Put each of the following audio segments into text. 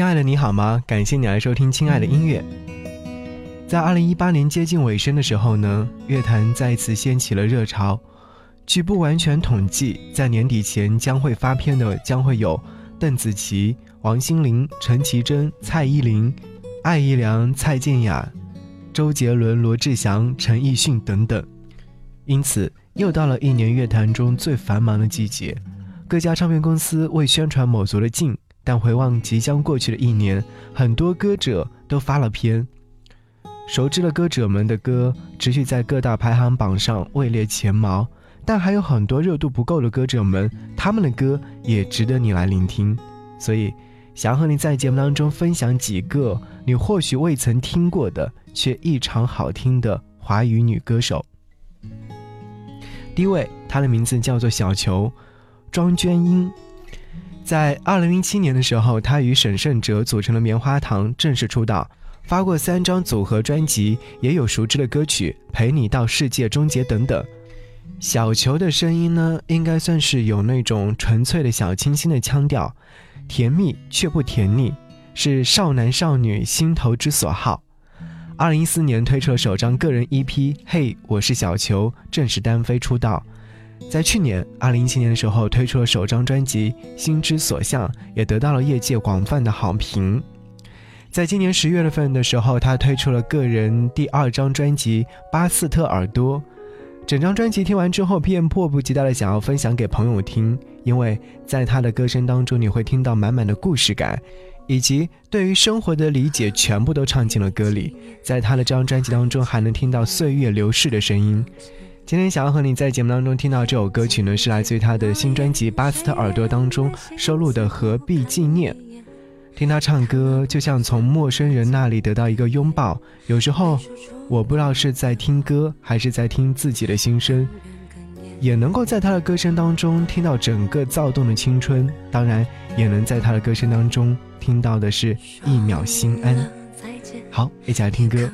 亲爱的，你好吗？感谢你来收听《亲爱的音乐》。在二零一八年接近尾声的时候呢，乐坛再次掀起了热潮。据不完全统计，在年底前将会发片的将会有邓紫棋、王心凌、陈绮贞、蔡依林、艾怡良、蔡健雅、周杰伦、罗志祥、陈奕迅等等。因此，又到了一年乐坛中最繁忙的季节，各家唱片公司为宣传卯足了劲。但回望即将过去的一年，很多歌者都发了片。熟知的歌者们的歌持续在各大排行榜上位列前茅，但还有很多热度不够的歌者们，他们的歌也值得你来聆听。所以，想和你在节目当中分享几个你或许未曾听过的却异常好听的华语女歌手。第一位，她的名字叫做小球，庄娟英。在二零零七年的时候，他与沈圣哲组成了棉花糖，正式出道，发过三张组合专辑，也有熟知的歌曲《陪你到世界终结》等等。小球的声音呢，应该算是有那种纯粹的小清新的腔调，甜蜜却不甜腻，是少男少女心头之所好。二零一四年推出了首张个人 EP《嘿，我是小球》，正式单飞出道。在去年二零一七年的时候，推出了首张专辑《心之所向》，也得到了业界广泛的好评。在今年十月份的时候，他推出了个人第二张专辑《巴斯特耳朵》。整张专辑听完之后，便迫不及待的想要分享给朋友听，因为在他的歌声当中，你会听到满满的故事感，以及对于生活的理解，全部都唱进了歌里。在他的这张专辑当中，还能听到岁月流逝的声音。今天想要和你在节目当中听到这首歌曲呢，是来自于他的新专辑《巴斯特耳朵》当中收录的《何必纪念》。听他唱歌，就像从陌生人那里得到一个拥抱。有时候，我不知道是在听歌，还是在听自己的心声，也能够在他的歌声当中听到整个躁动的青春。当然，也能在他的歌声当中听到的是一秒心安。好，一起来听歌。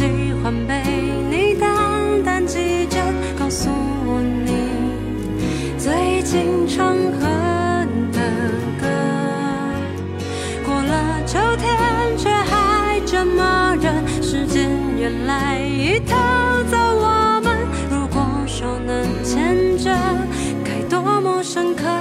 喜欢被你淡淡记着，告诉我你。最近常哼的歌，过了秋天却还这么热，时间原来已偷走我们。如果手能牵着，该多么深刻。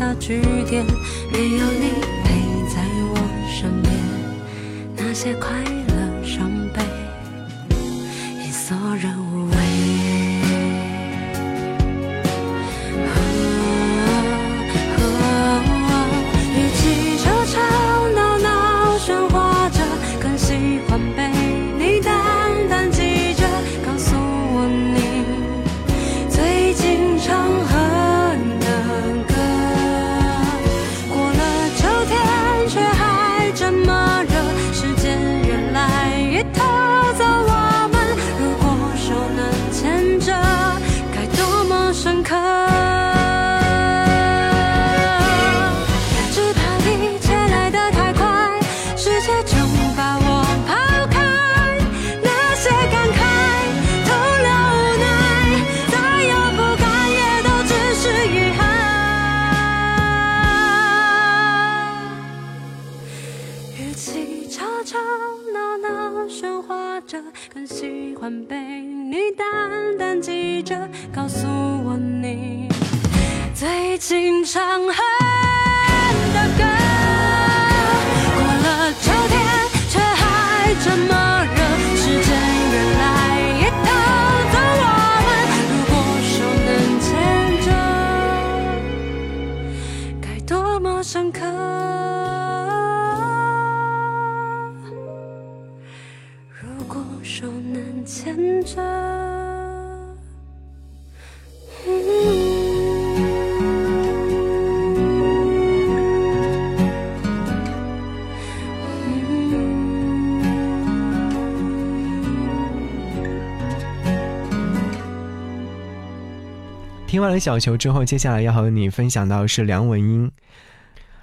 大句点没有你陪在我身边。那些快乐听完了小球之后，接下来要和你分享到是梁文音。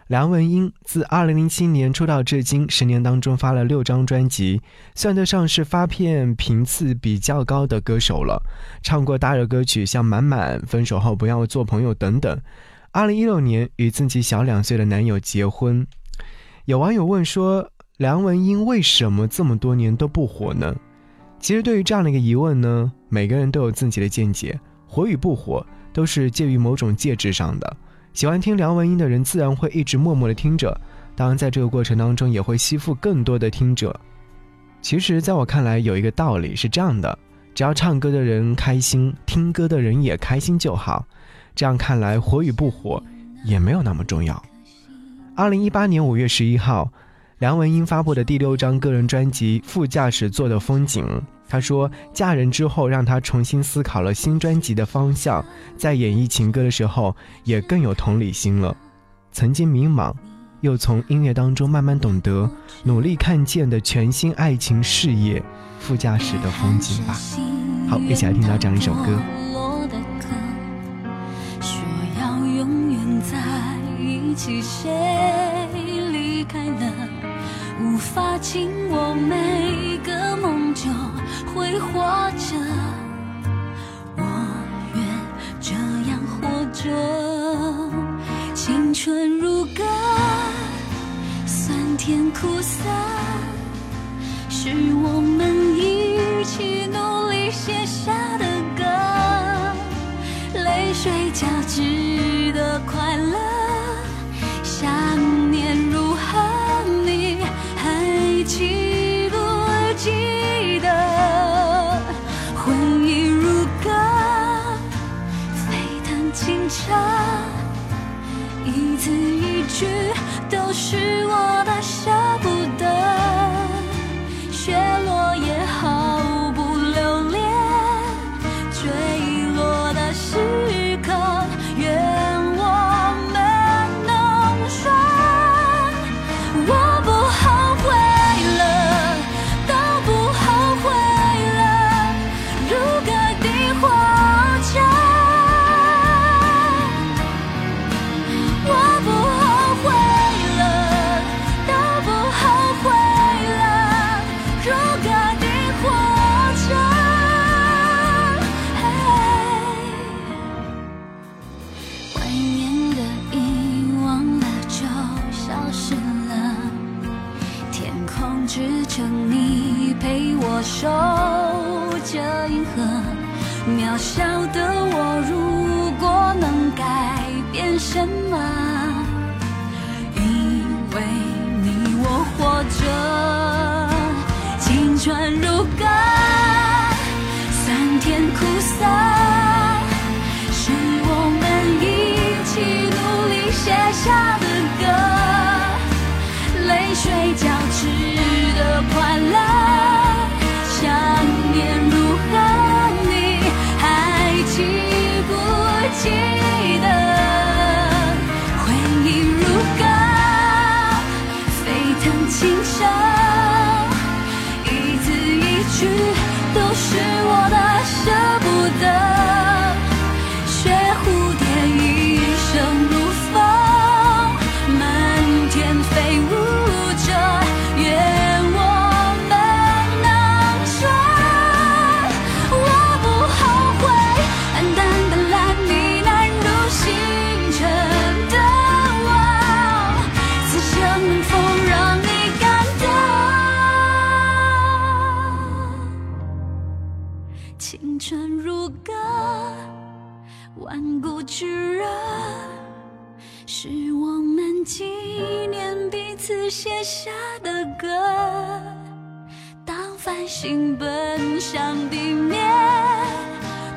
梁文音自2007年出道至今，十年当中发了六张专辑，算得上是发片频次比较高的歌手了。唱过大热歌曲像《满满》《分手后不要做朋友》等等。2016年与自己小两岁的男友结婚。有网友问说，梁文音为什么这么多年都不火呢？其实对于这样的一个疑问呢，每个人都有自己的见解，火与不火都是介于某种介质上的。喜欢听梁文音的人，自然会一直默默的听着，当然在这个过程当中，也会吸附更多的听者。其实，在我看来，有一个道理是这样的：只要唱歌的人开心，听歌的人也开心就好。这样看来，火与不火也没有那么重要。二零一八年五月十一号，梁文音发布的第六张个人专辑《副驾驶座的风景》。她说，嫁人之后让她重新思考了新专辑的方向，在演绎情歌的时候也更有同理心了。曾经迷茫，又从音乐当中慢慢懂得，努力看见的全新爱情事业，副驾驶的风景吧。好，一起来听到这样一首歌。说要永远在一起，谁离开了，无法紧握每活着。我愿这样活着，青春如歌，酸甜苦涩，是我们一次写下的歌。当繁星奔向地面，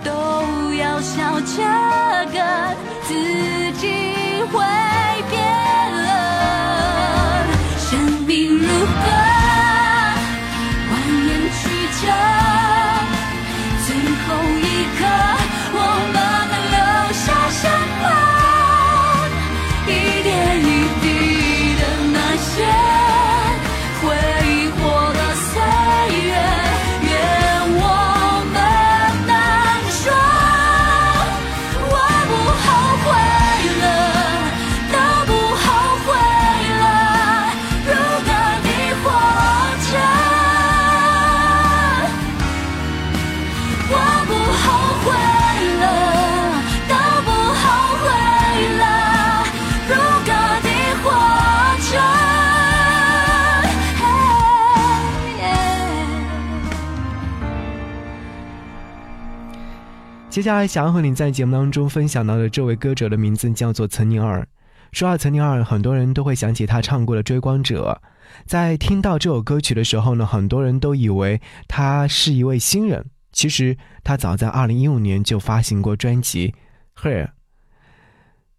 都要笑这个自己会变了。生命如歌，蜿蜒曲折，接下来想要和你在节目当中分享到的这位歌者的名字叫做岑宁儿。说到岑宁儿，很多人都会想起他唱过的《追光者》。在听到这首歌曲的时候呢，很多人都以为他是一位新人。其实他早在2015年就发行过专辑《Here》。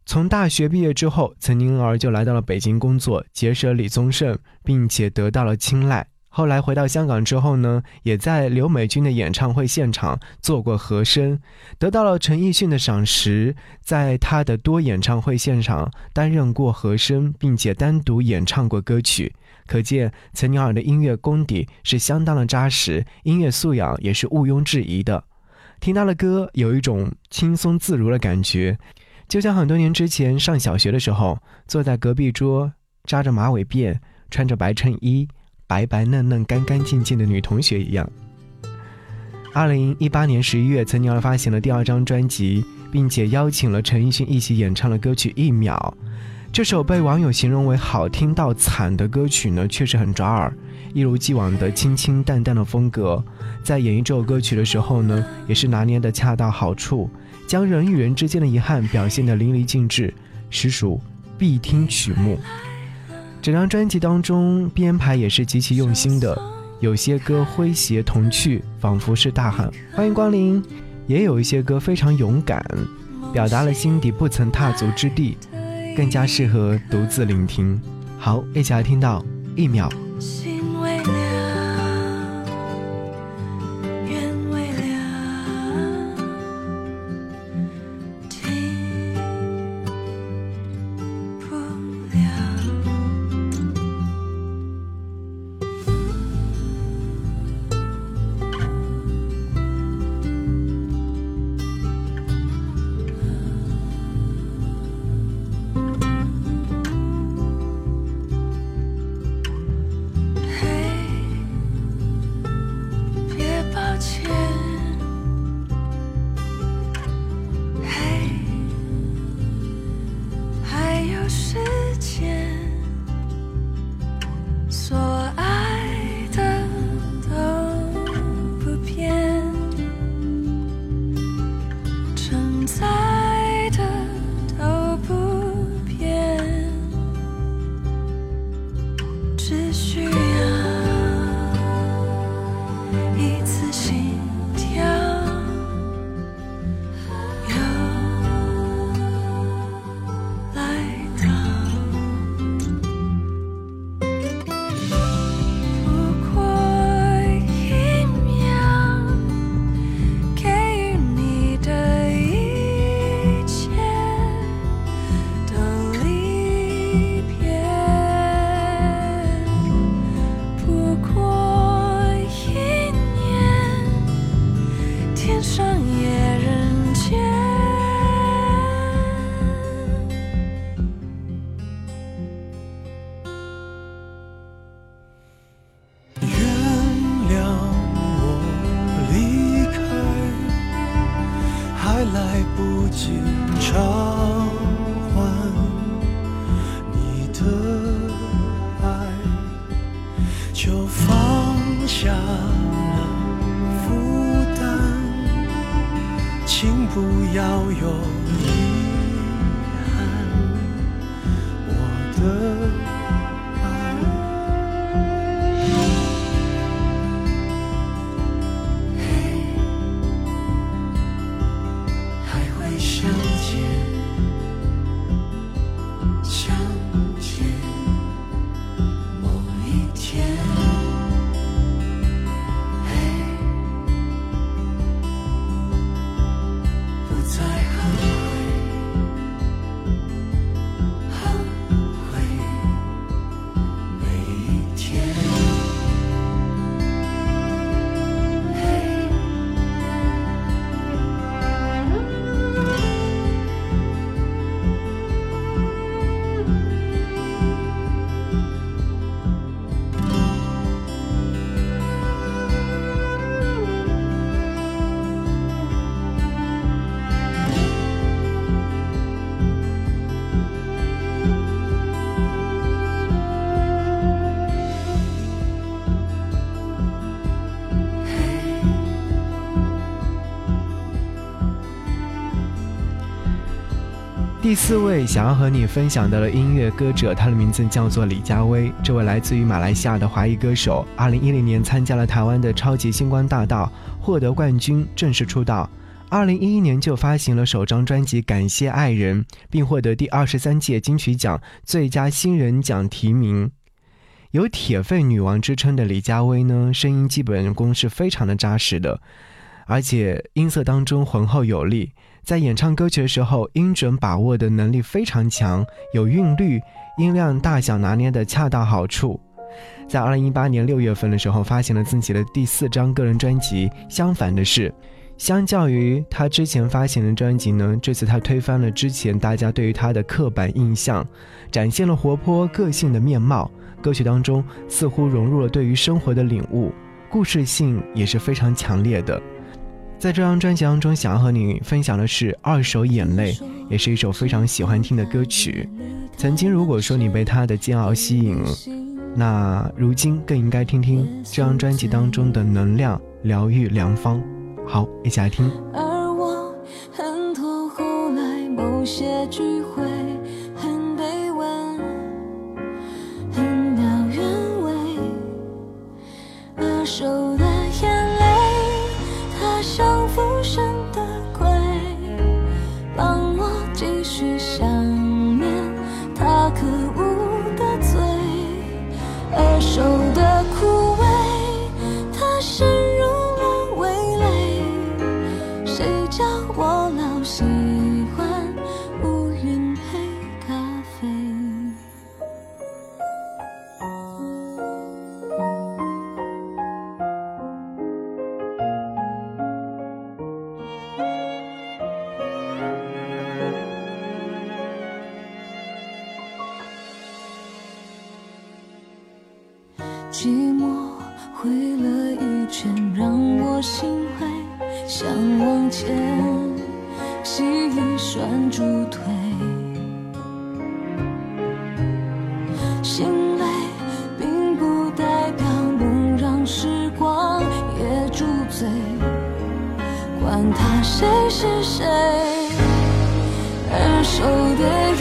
从大学毕业之后，岑宁儿就来到了北京工作，结识了李宗盛，并且得到了青睐。后来回到香港之后呢，也在刘美君的演唱会现场做过和声，得到了陈奕迅的赏识。在他的多演唱会现场担任过和声，并且单独演唱过歌曲，可见岑宁儿的音乐功底是相当的扎实，音乐素养也是毋庸置疑的。听他的歌，有一种轻松自如的感觉，就像很多年之前上小学的时候，坐在隔壁桌，扎着马尾辫，穿着白衬衣。白白嫩嫩、干干净净的女同学一样。二零一八年十一月，岑宁儿发行了第二张专辑，并且邀请了陈奕迅一起演唱了歌曲《一秒》。这首被网友形容为好听到惨的歌曲呢，确实很抓耳。一如既往的清清淡淡的风格，在演绎这首歌曲的时候呢，也是拿捏的恰到好处，将人与人之间的遗憾表现得淋漓尽致，实属必听曲目。整张专辑当中编排也是极其用心的，有些歌诙谐童趣，仿佛是大喊“欢迎光临”；也有一些歌非常勇敢，表达了心底不曾踏足之地，更加适合独自聆听。好，一起来听到一秒。不及偿还你的爱，就放下了负担。请不要有遗憾，我的第四位想要和你分享的音乐歌者，他的名字叫做李佳薇。这位来自于马来西亚的华裔歌手，二零一零年参加了台湾的超级星光大道，获得冠军，正式出道。二零一一年就发行了首张专辑《感谢爱人》，并获得第二十三届金曲奖最佳新人奖提名。有“铁肺女王”之称的李佳薇呢，声音基本功是非常的扎实的，而且音色当中浑厚有力。在演唱歌曲的时候，音准把握的能力非常强，有韵律，音量大小拿捏的恰到好处。在二零一八年六月份的时候，发行了自己的第四张个人专辑。相反的是，相较于他之前发行的专辑呢，这次他推翻了之前大家对于他的刻板印象，展现了活泼个性的面貌。歌曲当中似乎融入了对于生活的领悟，故事性也是非常强烈的。在这张专辑当中，想要和你分享的是《二手眼泪》，也是一首非常喜欢听的歌曲。曾经，如果说你被他的煎熬吸引，那如今更应该听听这张专辑当中的能量、疗愈、良方。好，一起来听。而我很多后来某些聚会往前，细雨拴住腿。心累并不代表能让时光也住嘴，管他谁是谁，二手的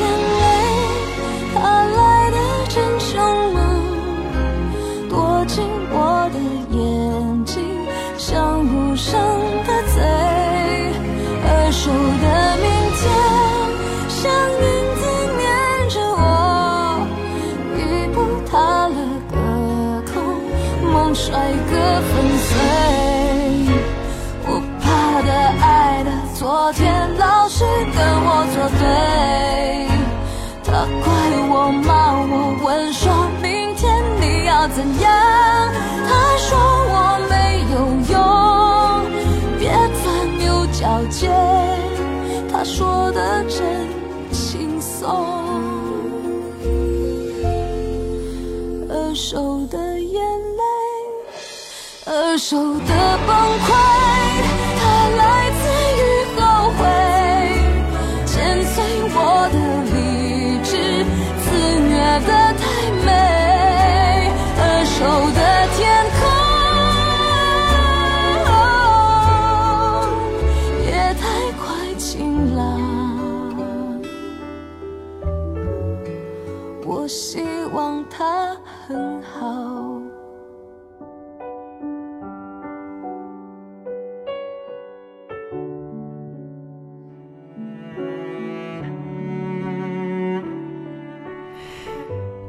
怪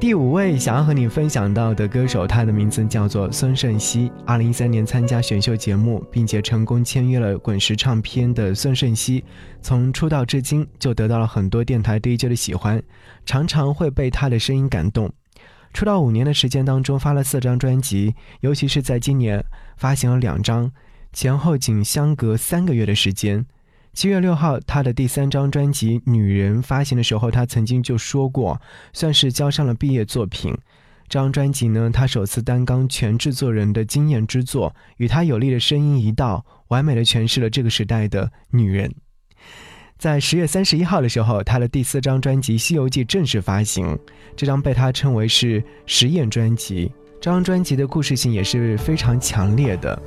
第五位想要和你分享到的歌手，他的名字叫做孙盛希。二零一三年参加选秀节目，并且成功签约了滚石唱片的孙盛希，从出道至今就得到了很多电台 DJ 的喜欢，常常会被他的声音感动。出道五年的时间当中，发了四张专辑，尤其是在今年发行了两张，前后仅相隔三个月的时间。七月六号，他的第三张专辑《女人》发行的时候，他曾经就说过，算是交上了毕业作品。这张专辑呢，他首次担纲全制作人的惊艳之作，与他有力的声音一道，完美的诠释了这个时代的女人。在十月三十一号的时候，他的第四张专辑《西游记》正式发行，这张被他称为是实验专辑。这张专辑的故事性也是非常强烈的。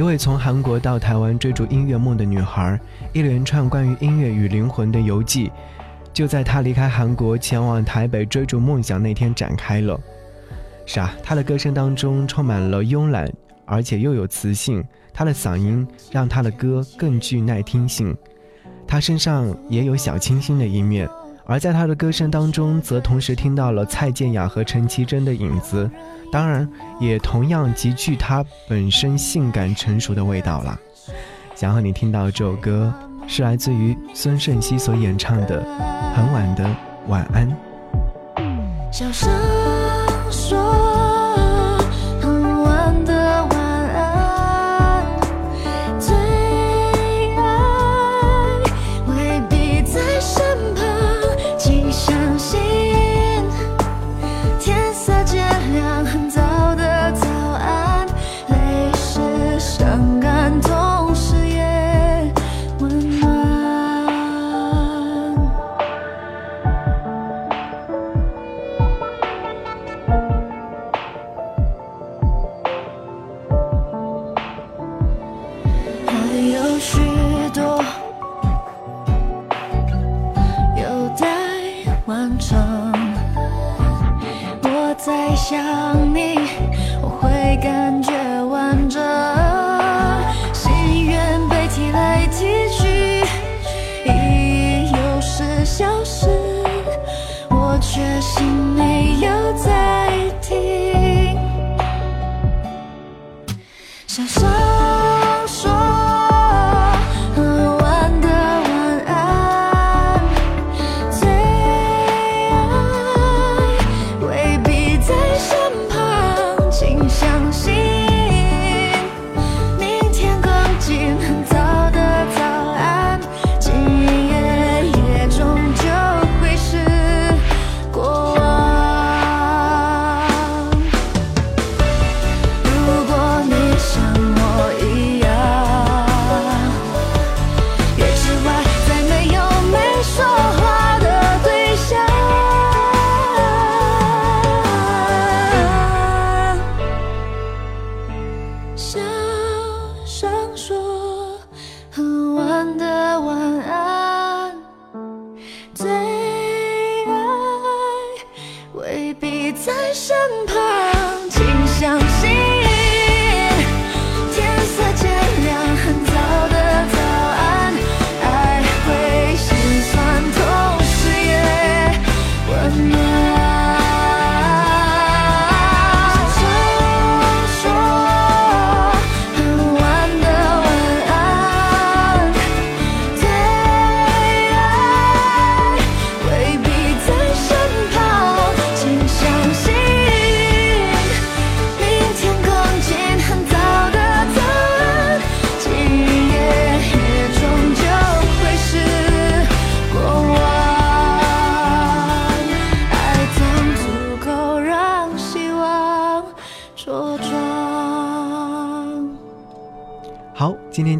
一位从韩国到台湾追逐音乐梦的女孩，一连串关于音乐与灵魂的游记，就在她离开韩国前往台北追逐梦想那天展开了。是啊，她的歌声当中充满了慵懒，而且又有磁性。她的嗓音让她的歌更具耐听性。她身上也有小清新的一面。而在他的歌声当中，则同时听到了蔡健雅和陈绮贞的影子，当然也同样极具他本身性感成熟的味道了。想和你听到这首歌，是来自于孙盛希所演唱的《很晚的晚安》。小声说。今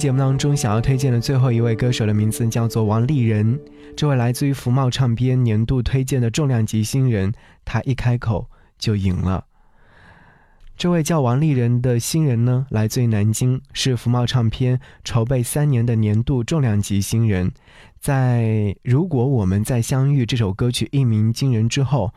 节目当中想要推荐的最后一位歌手的名字叫做王丽人，这位来自于福茂唱片年度推荐的重量级新人，他一开口就赢了。这位叫王丽人的新人呢，来自于南京，是福茂唱片筹备三年的年度重量级新人。在《如果我们再相遇》这首歌曲一鸣惊人之后。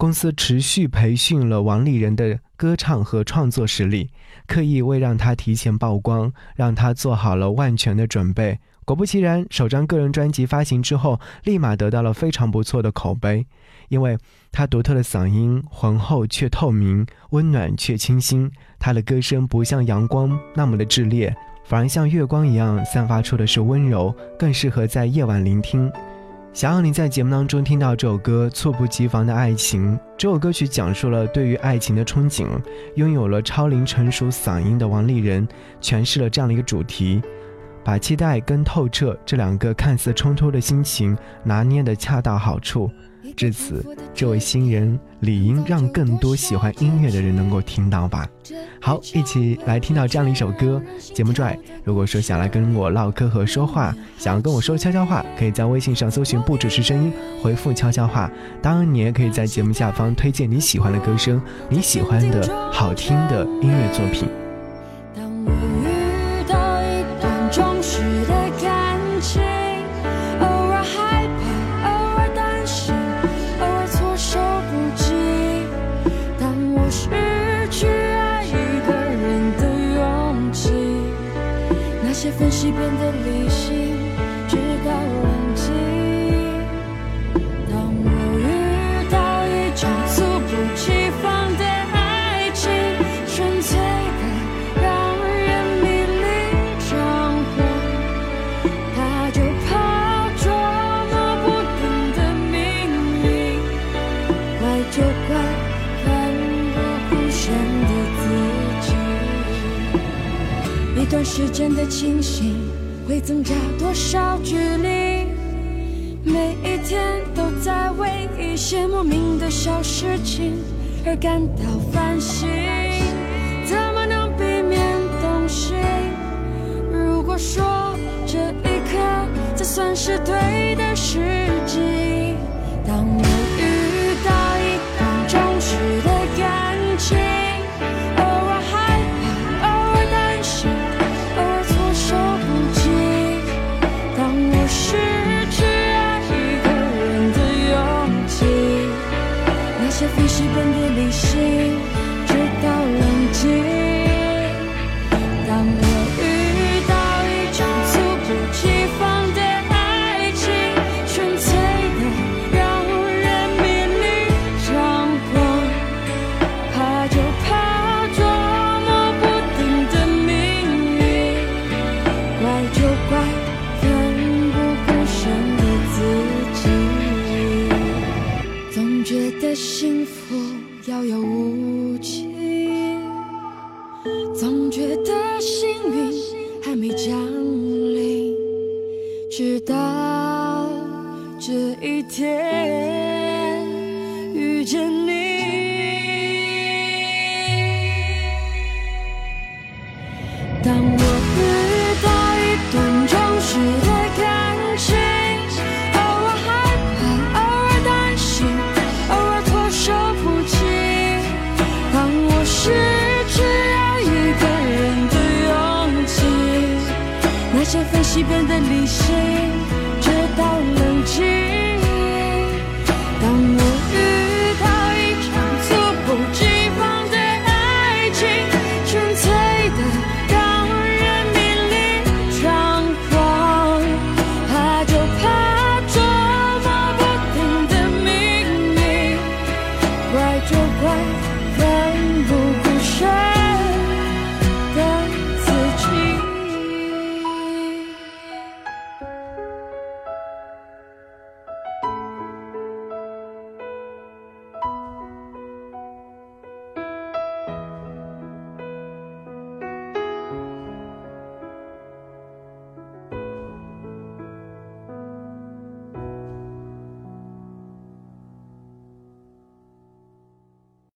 公司持续培训了王丽人的歌唱和创作实力，刻意为让她提前曝光，让她做好了万全的准备，果不其然，首张个人专辑发行之后，立马得到了非常不错的口碑，因为他独特的嗓音浑厚却透明，温暖却清新。他的歌声不像阳光那么的炽烈，反而像月光一样散发出的是温柔，更适合在夜晚聆听。想要你在节目当中听到这首歌《猝不及防的爱情》。这首歌曲讲述了对于爱情的憧憬，拥有了超龄成熟嗓音的王丽人诠释了这样的一个主题。把期待跟透彻这两个看似冲突的心情拿捏的恰到好处，至此，这位新人理应让更多喜欢音乐的人能够听到吧。好，一起来听到这样的一首歌。节目拽，如果说想来跟我唠嗑和说话，想要跟我说悄悄话，可以在微信上搜寻“不只是声音”，回复“悄悄话”。当然，你也可以在节目下方推荐你喜欢的歌声，你喜欢的好听的音乐作品。就怪奋不顾身的自己。一段时间的清醒。会增加多少距离？每一天都在为一些莫名的小事情而感到烦心，怎么能避免动心？如果说这一刻才算是对的时机，些分析变得理性。